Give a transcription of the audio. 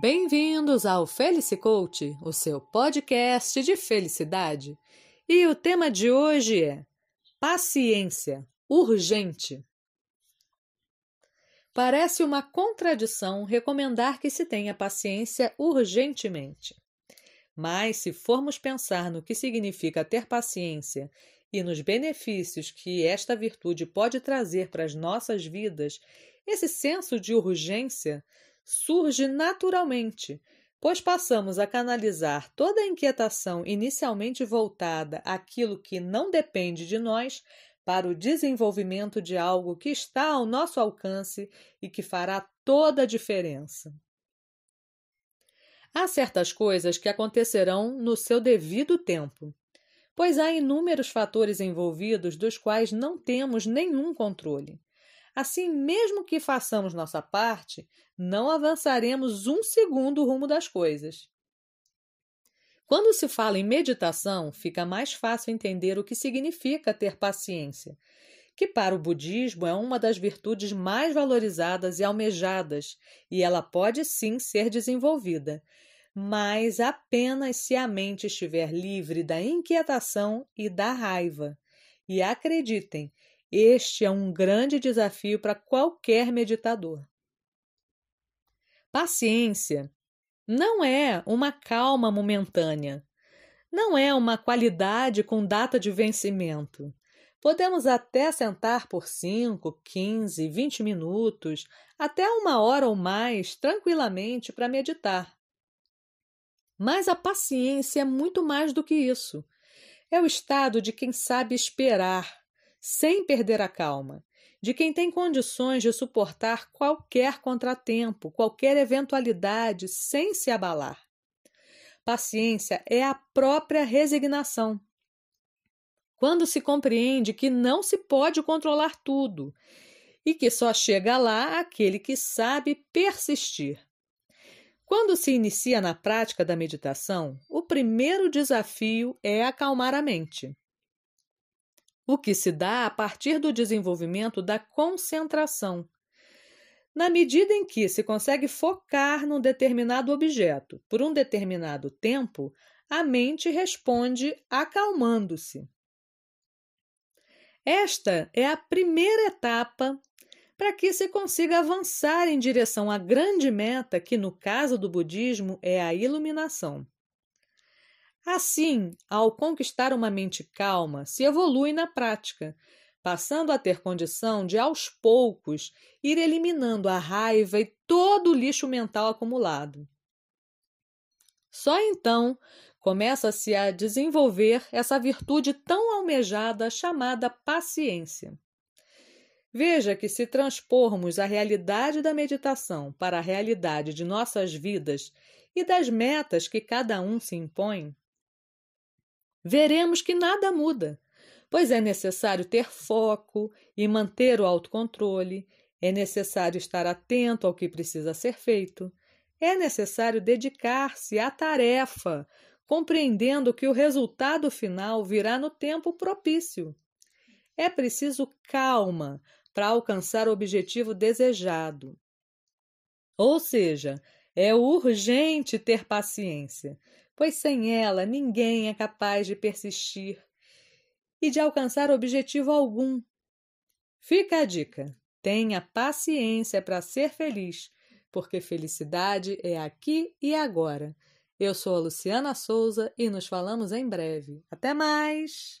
Bem-vindos ao Felice Coach, o seu podcast de felicidade. E o tema de hoje é paciência, urgente. Parece uma contradição recomendar que se tenha paciência urgentemente. Mas, se formos pensar no que significa ter paciência e nos benefícios que esta virtude pode trazer para as nossas vidas, esse senso de urgência surge naturalmente, pois passamos a canalizar toda a inquietação inicialmente voltada àquilo que não depende de nós para o desenvolvimento de algo que está ao nosso alcance e que fará toda a diferença. Há certas coisas que acontecerão no seu devido tempo, pois há inúmeros fatores envolvidos dos quais não temos nenhum controle. Assim, mesmo que façamos nossa parte, não avançaremos um segundo rumo das coisas. Quando se fala em meditação, fica mais fácil entender o que significa ter paciência, que para o budismo é uma das virtudes mais valorizadas e almejadas, e ela pode sim ser desenvolvida, mas apenas se a mente estiver livre da inquietação e da raiva. E acreditem, este é um grande desafio para qualquer meditador. Paciência não é uma calma momentânea, não é uma qualidade com data de vencimento. Podemos até sentar por 5, 15, 20 minutos, até uma hora ou mais, tranquilamente para meditar. Mas a paciência é muito mais do que isso. É o estado de quem sabe esperar, sem perder a calma, de quem tem condições de suportar qualquer contratempo, qualquer eventualidade sem se abalar. Paciência é a própria resignação. Quando se compreende que não se pode controlar tudo e que só chega lá aquele que sabe persistir. Quando se inicia na prática da meditação, o primeiro desafio é acalmar a mente o que se dá a partir do desenvolvimento da concentração. Na medida em que se consegue focar num determinado objeto por um determinado tempo, a mente responde acalmando-se. Esta é a primeira etapa para que se consiga avançar em direção à grande meta, que no caso do budismo é a iluminação. Assim, ao conquistar uma mente calma, se evolui na prática, passando a ter condição de, aos poucos, ir eliminando a raiva e todo o lixo mental acumulado. Só então começa-se a desenvolver essa virtude tão almejada chamada paciência. Veja que, se transpormos a realidade da meditação para a realidade de nossas vidas e das metas que cada um se impõe, veremos que nada muda, pois é necessário ter foco e manter o autocontrole, é necessário estar atento ao que precisa ser feito, é necessário dedicar-se à tarefa, compreendendo que o resultado final virá no tempo propício. É preciso calma para alcançar o objetivo desejado. Ou seja, é urgente ter paciência, pois sem ela ninguém é capaz de persistir e de alcançar objetivo algum. Fica a dica: tenha paciência para ser feliz, porque felicidade é aqui e agora. Eu sou a Luciana Souza e nos falamos em breve. Até mais!